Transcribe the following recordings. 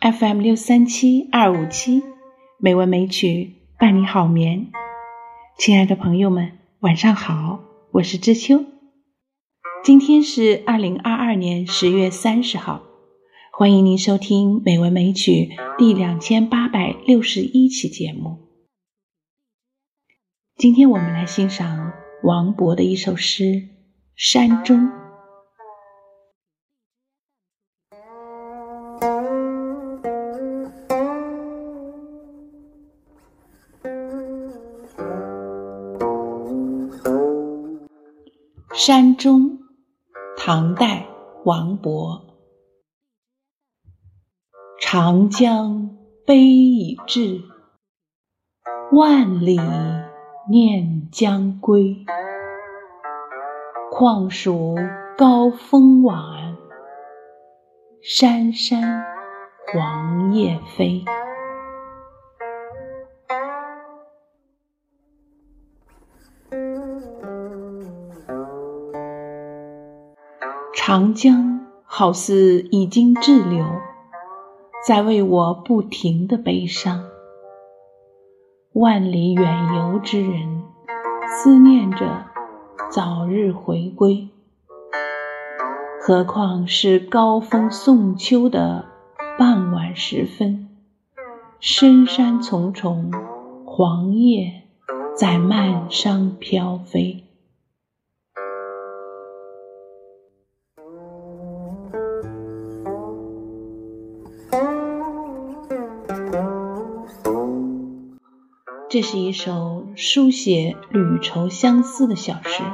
FM 六三七二五七，美文美曲伴你好眠。亲爱的朋友们，晚上好，我是知秋。今天是二零二二年十月三十号，欢迎您收听《美文美曲》第两千八百六十一期节目。今天我们来欣赏王勃的一首诗《山中》。山中，唐代，王勃。长江悲已滞，万里念将归。况属高风晚，山山黄叶飞。长江好似已经滞留，在为我不停的悲伤。万里远游之人，思念着早日回归。何况是高峰送秋的傍晚时分，深山丛丛，黄叶在漫上飘飞。这是一首书写旅愁相思的小诗，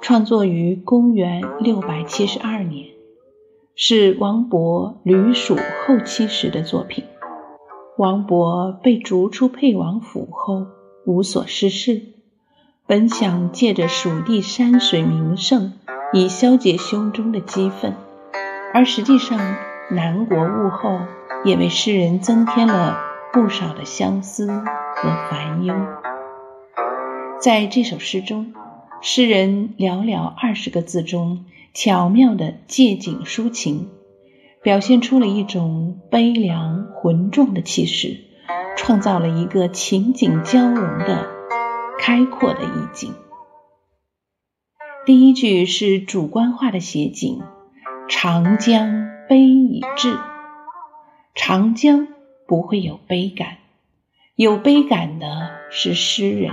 创作于公元六百七十二年，是王勃旅蜀后期时的作品。王勃被逐出沛王府后，无所事事，本想借着蜀地山水名胜，以消解胸中的激愤，而实际上南国物候也为诗人增添了不少的相思。和烦忧，在这首诗中，诗人寥寥二十个字中，巧妙地借景抒情，表现出了一种悲凉浑重的气势，创造了一个情景交融的开阔的意境。第一句是主观化的写景：“长江悲已滞。”长江不会有悲感。有悲感的是诗人，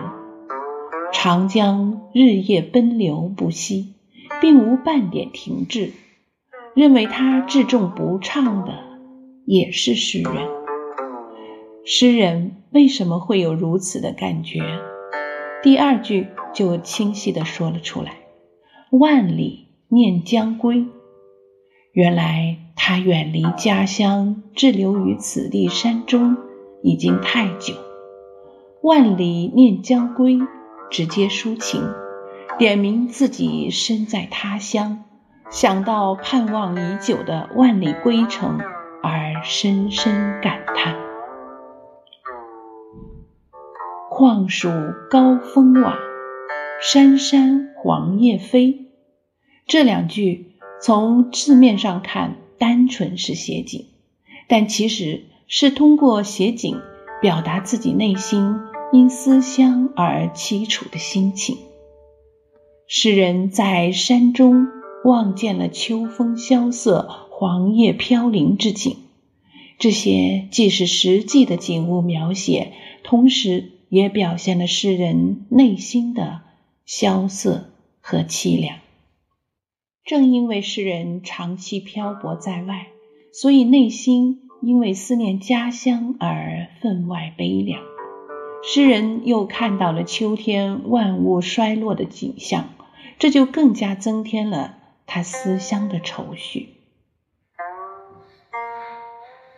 长江日夜奔流不息，并无半点停滞。认为他至重不畅的也是诗人。诗人为什么会有如此的感觉？第二句就清晰地说了出来：“万里念将归。”原来他远离家乡，滞留于此地山中。已经太久，万里念将归，直接抒情，点明自己身在他乡，想到盼望已久的万里归程，而深深感叹。况属高风晚，山山黄叶飞。这两句从字面上看，单纯是写景，但其实。是通过写景表达自己内心因思乡而凄楚的心情。诗人在山中望见了秋风萧瑟、黄叶飘零之景，这些既是实际的景物描写，同时也表现了诗人内心的萧瑟和凄凉。正因为诗人长期漂泊在外，所以内心。因为思念家乡而分外悲凉，诗人又看到了秋天万物衰落的景象，这就更加增添了他思乡的愁绪。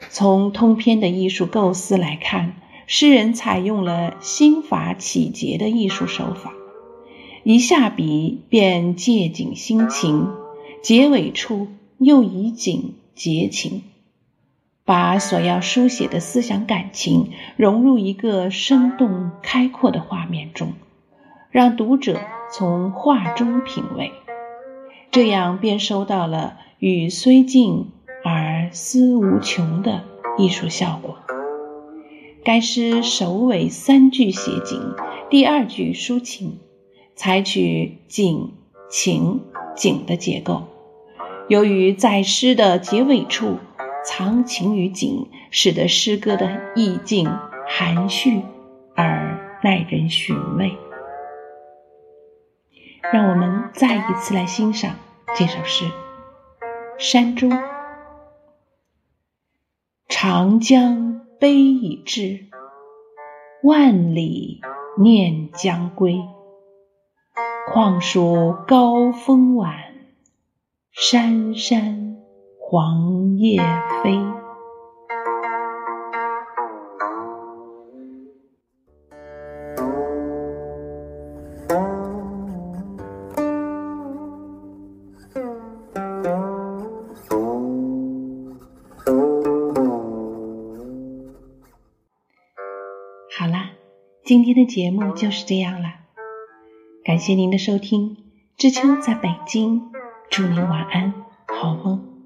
从通篇的艺术构思来看，诗人采用了心法启节的艺术手法，一下笔便借景心情，结尾处又以景结情。把所要书写的思想感情融入一个生动开阔的画面中，让读者从画中品味，这样便收到了“语虽尽而思无穷”的艺术效果。该诗首尾三句写景，第二句抒情，采取景、情、景的结构。由于在诗的结尾处藏情于景，使得诗歌的意境含蓄而耐人寻味。让我们再一次来欣赏这首诗《山中》。长江悲已滞，万里念将归。况属高风晚，山山黄叶飞。好啦，今天的节目就是这样了。感谢您的收听，知秋在北京，祝您晚安，好梦。